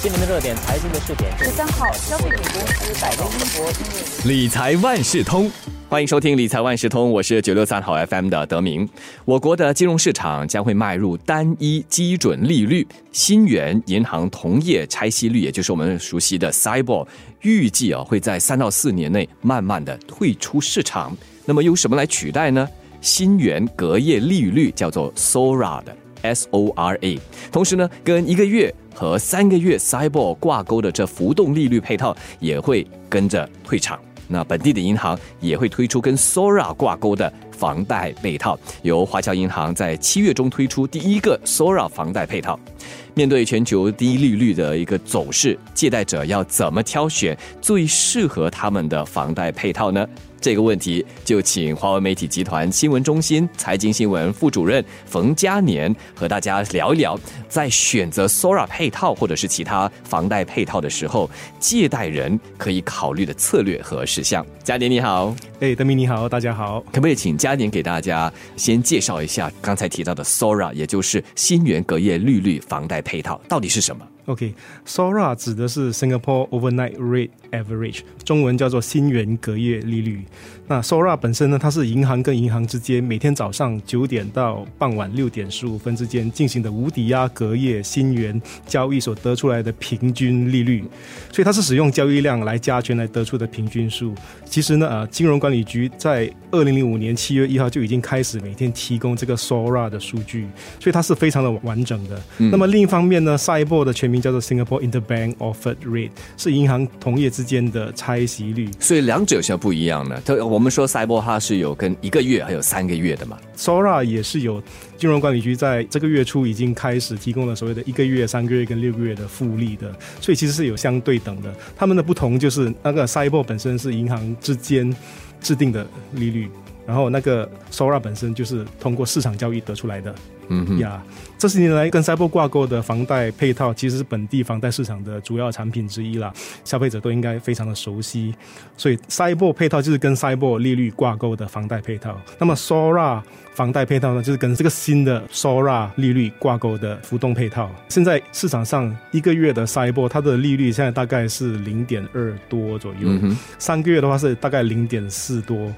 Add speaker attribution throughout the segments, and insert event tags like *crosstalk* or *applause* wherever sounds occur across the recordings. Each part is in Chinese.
Speaker 1: 今年的热点财经的试点，
Speaker 2: 十三号，消费品公司百威英博
Speaker 3: 理财万事通，欢迎收听理财万事通，我是九六三号 FM 的德明。我国的金融市场将会迈入单一基准利率，新元银行同业拆息率，也就是我们熟悉的 CIBOR，预计啊会在三到四年内慢慢的退出市场。那么由什么来取代呢？新元隔夜利率叫做 SORA 的。S O R A，同时呢，跟一个月和三个月 CIBOR 挂钩的这浮动利率配套也会跟着退场。那本地的银行也会推出跟 SORA 挂钩的房贷配套，由华侨银行在七月中推出第一个 SORA 房贷配套。面对全球低利率的一个走势，借贷者要怎么挑选最适合他们的房贷配套呢？这个问题就请华为媒体集团新闻中心财经新闻副主任冯嘉年和大家聊一聊，在选择 Sora 配套或者是其他房贷配套的时候，借贷人可以考虑的策略和事项。嘉年你好，
Speaker 4: 哎，德明你好，大家好，
Speaker 3: 可不可以请嘉年给大家先介绍一下刚才提到的 Sora，也就是新元隔夜利率房贷配套到底是什么
Speaker 4: ？OK，SORA 指的是 Singapore Overnight Rate Average，中文叫做新元隔夜利率。那 SORA 本身呢，它是银行跟银行之间每天早上九点到傍晚六点十五分之间进行的无抵押隔夜新元交易所得出来的平均利率，所以它是使用交易量来加权来得出的平均数。其实呢，呃，金融管理局在二零零五年七月一号就已经开始每天提供这个 SORA 的数据，所以它是非常的完整的。那么另一方面呢，CIBOR 的全名叫做 Singapore Interbank Offered Rate，是银行同业之间的拆息率。
Speaker 3: 所以两者有些不一样呢。它我。们说赛博它是有跟一个月还有三个月的嘛
Speaker 4: ，Sora 也是有金融管理局在这个月初已经开始提供了所谓的一个月、三个月跟六个月的复利的，所以其实是有相对等的。他们的不同就是那个 Cyber 本身是银行之间制定的利率，然后那个 Sora 本身就是通过市场交易得出来的。嗯呀，这些年来跟 c y b o 挂钩的房贷配套，其实是本地房贷市场的主要产品之一啦，消费者都应该非常的熟悉。所以 c y b o 配套就是跟 c y b o 利率挂钩的房贷配套。那么 Sora 房贷配套呢，就是跟这个新的 Sora 利率挂钩的浮动配套。现在市场上一个月的 c y b o 它的利率现在大概是零点二多左右，三个月的话是大概零点四多。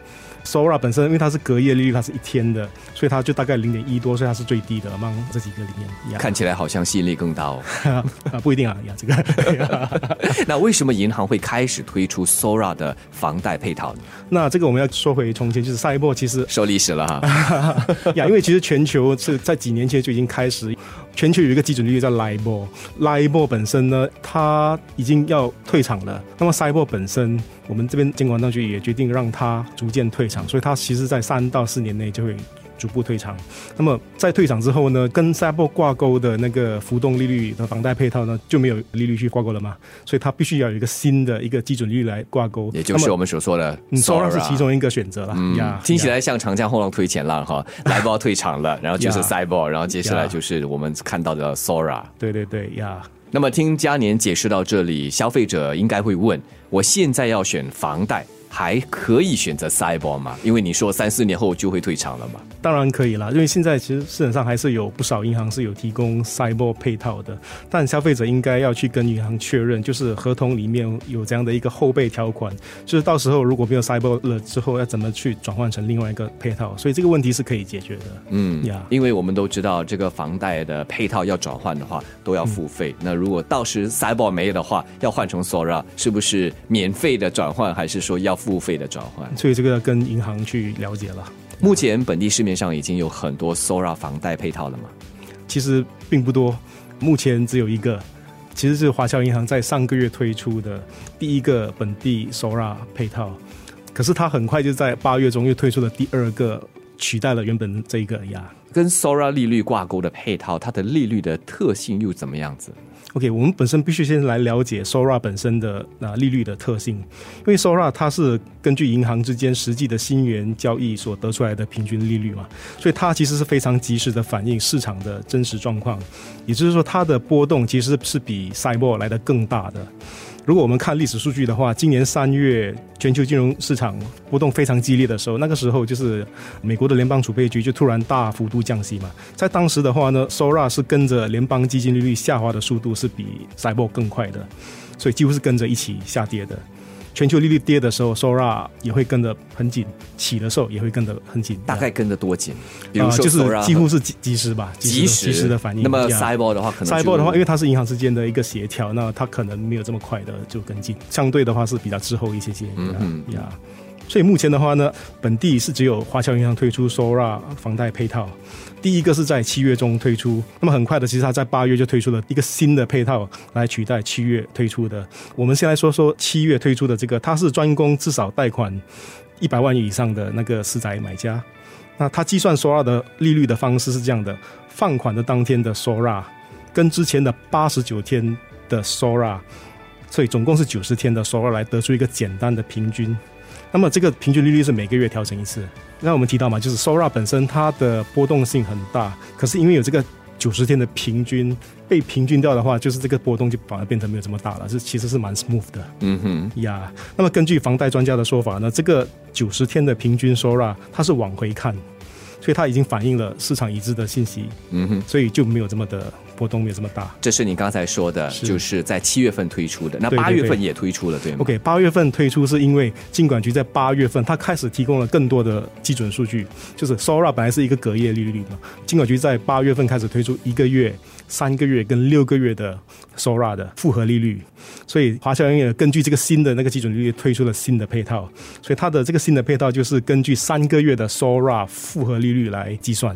Speaker 4: Sora 本身因为它是隔夜利率，它是一天的，所以它就大概零点一多，所以它是最低的。mang 这几个里面，
Speaker 3: 看起来好像吸引力更大哦。
Speaker 4: 啊，*laughs* 不一定啊，呀，这个。*laughs* *laughs*
Speaker 3: 那为什么银行会开始推出 Sora 的房贷配套呢？
Speaker 4: 那这个我们要说回从前，就是上一波其实
Speaker 3: 说历史了哈。
Speaker 4: 呀，因为其实全球是在几年前就已经开始，全球有一个基准利率叫 LIBOR，LIBOR 本身呢，它已经要退场了。那么，Libor 本身。我们这边监管当局也决定让它逐渐退场，所以它其实在三到四年内就会逐步退场。那么在退场之后呢，跟 s a b o 挂钩的那个浮动利率的房贷配套呢，就没有利率去挂钩了嘛？所以它必须要有一个新的一个基准利率来挂钩，
Speaker 3: 也就是我们所说的
Speaker 4: SORA 是其中一个选择了。嗯呀，
Speaker 3: 听起来像长江后浪推前浪哈，*laughs* 来波退场了，然后就是 s a b o 然后接下来就是我们看到的 SORA。
Speaker 4: 对对对呀。
Speaker 3: 那么听嘉年解释到这里，消费者应该会问：我现在要选房贷？还可以选择 Cyber 吗？因为你说三四年后就会退场了嘛。
Speaker 4: 当然可以啦，因为现在其实市场上还是有不少银行是有提供 Cyber 配套的，但消费者应该要去跟银行确认，就是合同里面有这样的一个后备条款，就是到时候如果没有 Cyber 了之后，要怎么去转换成另外一个配套？所以这个问题是可以解决的。
Speaker 3: 嗯呀，因为我们都知道这个房贷的配套要转换的话都要付费，那如果到时 Cyber 没有的话，要换成 Sora，是不是免费的转换，还是说要？付费的转换，
Speaker 4: 所以这个要跟银行去了解了。
Speaker 3: 目前本地市面上已经有很多 Sora 房贷配套了吗？
Speaker 4: 其实并不多，目前只有一个，其实是华侨银行在上个月推出的第一个本地 Sora 配套。可是它很快就在八月中又推出了第二个，取代了原本这一个呀。
Speaker 3: 跟 Sora 利率挂钩的配套，它的利率的特性又怎么样子
Speaker 4: ？OK，我们本身必须先来了解 Sora 本身的啊利率的特性，因为 Sora 它是根据银行之间实际的新元交易所得出来的平均利率嘛，所以它其实是非常及时的反映市场的真实状况，也就是说它的波动其实是比 c y b o 来的更大的。如果我们看历史数据的话，今年三月全球金融市场波动非常激烈的时候，那个时候就是美国的联邦储备局就突然大幅度降息嘛。在当时的话呢，SORA 是跟着联邦基金利率下滑的速度是比 SIBOR 更快的，所以几乎是跟着一起下跌的。全球利率跌的时候，SORA 也会跟着很紧；起的时候也会跟着很紧。
Speaker 3: 大概跟着多紧？比如
Speaker 4: 啊，
Speaker 3: 说
Speaker 4: 就是几乎是及及时吧，
Speaker 3: 及时
Speaker 4: 及时的反应。
Speaker 3: 那么 Cyber 的话，可能
Speaker 4: b 的话，因为它是银行之间的一个协调，那它可能没有这么快的就跟进，相对的话是比较滞后一些些。
Speaker 3: 嗯嗯
Speaker 4: 呀，所以目前的话呢，本地是只有华侨银行推出 SORA 房贷配套，第一个是在七月中推出，那么很快的，其实它在八月就推出了一个新的配套来取代七月推出的。我们先来说说七月推出的这个，它是专攻至少贷款一百万以上的那个私宅买家。那它计算 SORA 的利率的方式是这样的：放款的当天的 SORA 跟之前的八十九天的 SORA，所以总共是九十天的 SORA 来得出一个简单的平均。那么这个平均利率是每个月调整一次。那我们提到嘛，就是 SORA 本身它的波动性很大，可是因为有这个九十天的平均被平均掉的话，就是这个波动就反而变成没有这么大了，是其实是蛮 smooth 的。
Speaker 3: 嗯哼，
Speaker 4: 呀那么根据房贷专家的说法呢，这个九十天的平均 SORA 它是往回看，所以它已经反映了市场已知的信息，
Speaker 3: 嗯哼。
Speaker 4: 所以就没有这么的波动，没有这么大。
Speaker 3: 这是你刚才说的，
Speaker 4: 是
Speaker 3: 就是在七月份推出的，那八月份也推出了，对吗
Speaker 4: OK，八月份推出是因为金管局在八月份它开始提供了更多的基准数据，就是 SORA 本来是一个隔夜利率嘛，金管局在八月份开始推出一个月、三个月跟六个月的 SORA 的复合利率，所以华侨银也根据这个新的那个基准利率推出了新的配套，所以它的这个新的配套就是根据三个月的 SORA 复合利率来计算。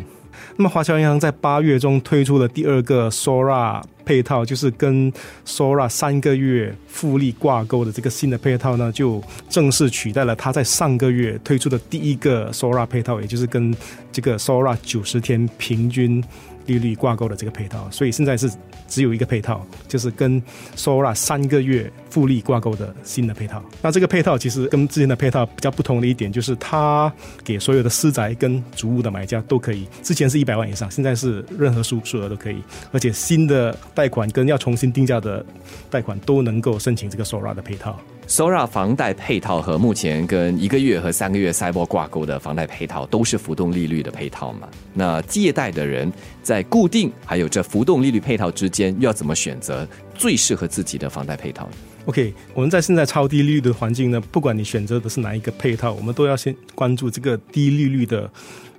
Speaker 4: 那么华侨银行在八月中推出的第二个 SORA 配套，就是跟 SORA 三个月复利挂钩的这个新的配套呢，就正式取代了它在上个月推出的第一个 SORA 配套，也就是跟这个 SORA 九十天平均利率挂钩的这个配套。所以现在是只有一个配套，就是跟 SORA 三个月复利挂钩的新的配套。那这个配套其实跟之前的配套比较不同的一点，就是它给所有的私宅跟主屋的买家都可以，之前是一百万以上，现在是任何数数额都可以，而且新的贷款跟要重新定价的贷款都能够申请这个 SORA 的配套。
Speaker 3: Sora 房贷配套和目前跟一个月和三个月 Cyber 挂钩的房贷配套都是浮动利率的配套嘛？那借贷的人在固定还有这浮动利率配套之间，要怎么选择最适合自己的房贷配套
Speaker 4: ？OK，我们在现在超低利率的环境呢，不管你选择的是哪一个配套，我们都要先关注这个低利率的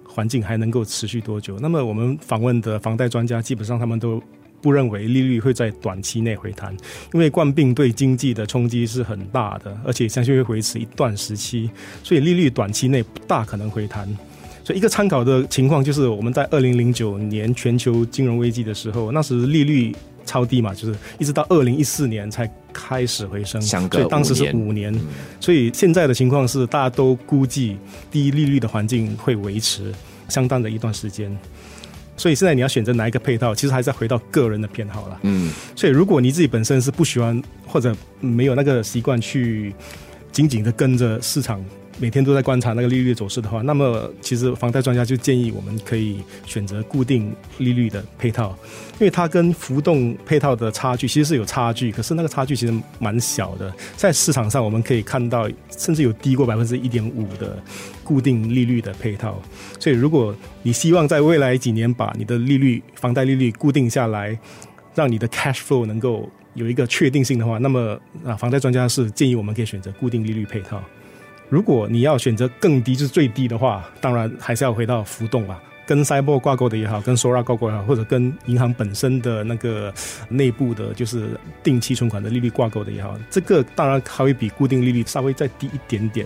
Speaker 4: 环境还能够持续多久。那么我们访问的房贷专家，基本上他们都不认为利率会在短期内回弹，因为冠病对经济的冲击是很大的，而且相信会维持一段时期，所以利率短期内不大可能回弹。所以一个参考的情况就是我们在二零零九年全球金融危机的时候，那时利率超低嘛，就是一直到二零一四年才开始回升，所以当时是
Speaker 3: 五
Speaker 4: 五年。所以现在的情况是，大家都估计低利率的环境会维持相当的一段时间。所以现在你要选择哪一个配套，其实还是要回到个人的偏好了。
Speaker 3: 嗯，
Speaker 4: 所以如果你自己本身是不喜欢或者没有那个习惯去紧紧的跟着市场，每天都在观察那个利率走势的话，那么其实房贷专家就建议我们可以选择固定利率的配套，因为它跟浮动配套的差距其实是有差距，可是那个差距其实蛮小的，在市场上我们可以看到，甚至有低过百分之一点五的固定利率的配套。所以如果你希望在未来几年把你的利率、房贷利率固定下来，让你的 cash flow 能够有一个确定性的话，那么啊，房贷专家是建议我们可以选择固定利率配套。如果你要选择更低，就是最低的话，当然还是要回到浮动啊，跟 Cyber 挂钩的也好，跟 Sora 挂钩也好，或者跟银行本身的那个内部的，就是定期存款的利率挂钩的也好，这个当然还会比固定利率稍微再低一点点。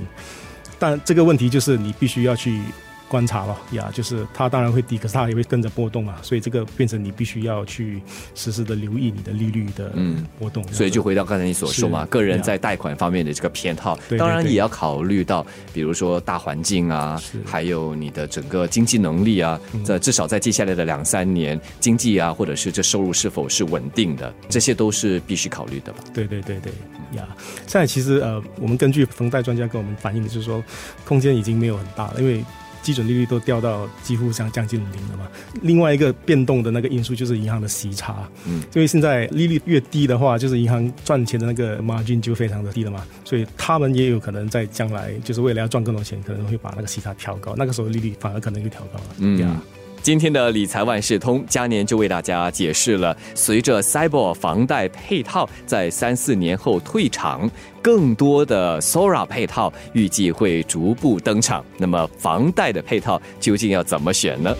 Speaker 4: 但这个问题就是你必须要去观察了呀，就是它当然会低，可是它也会跟着波动嘛，所以这个变成你必须要去实时的留意你的利率的
Speaker 3: 嗯
Speaker 4: 波动。
Speaker 3: 所以就回到刚才你所说嘛，个人在贷款方面的这个偏好，
Speaker 4: 对对对
Speaker 3: 当然也要考虑到，比如说大环境啊，还有你的整个经济能力啊，
Speaker 4: 嗯
Speaker 3: 至少在接下来的两三年，经济啊，或者是这收入是否是稳定的，这些都是必须考虑的吧。
Speaker 4: 对对对对呀！现在其实呃，我们根据房贷专家跟我们反映的就是说，空间已经没有很大了，因为基准利率都掉到几乎像将近零了嘛。另外一个变动的那个因素就是银行的息差，嗯，因为现在利率越低的话，就是银行赚钱的那个 margin 就非常的低了嘛，所以他们也有可能在将来就是为了要赚更多钱，可能会把那个息差调高，那个时候利率反而可能就调高了，嗯。
Speaker 3: 今天的理财万事通，嘉年就为大家解释了，随着 Cyber 房贷配套在三四年后退场，更多的 Sora 配套预计会逐步登场。那么，房贷的配套究竟要怎么选呢？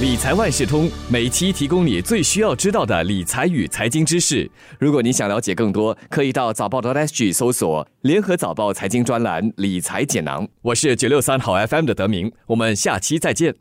Speaker 3: 理财万事通每期提供你最需要知道的理财与财经知识。如果你想了解更多，可以到早报的 SG 搜索“联合早报财经专栏理财解囊”。我是九六三好 FM 的德明，我们下期再见。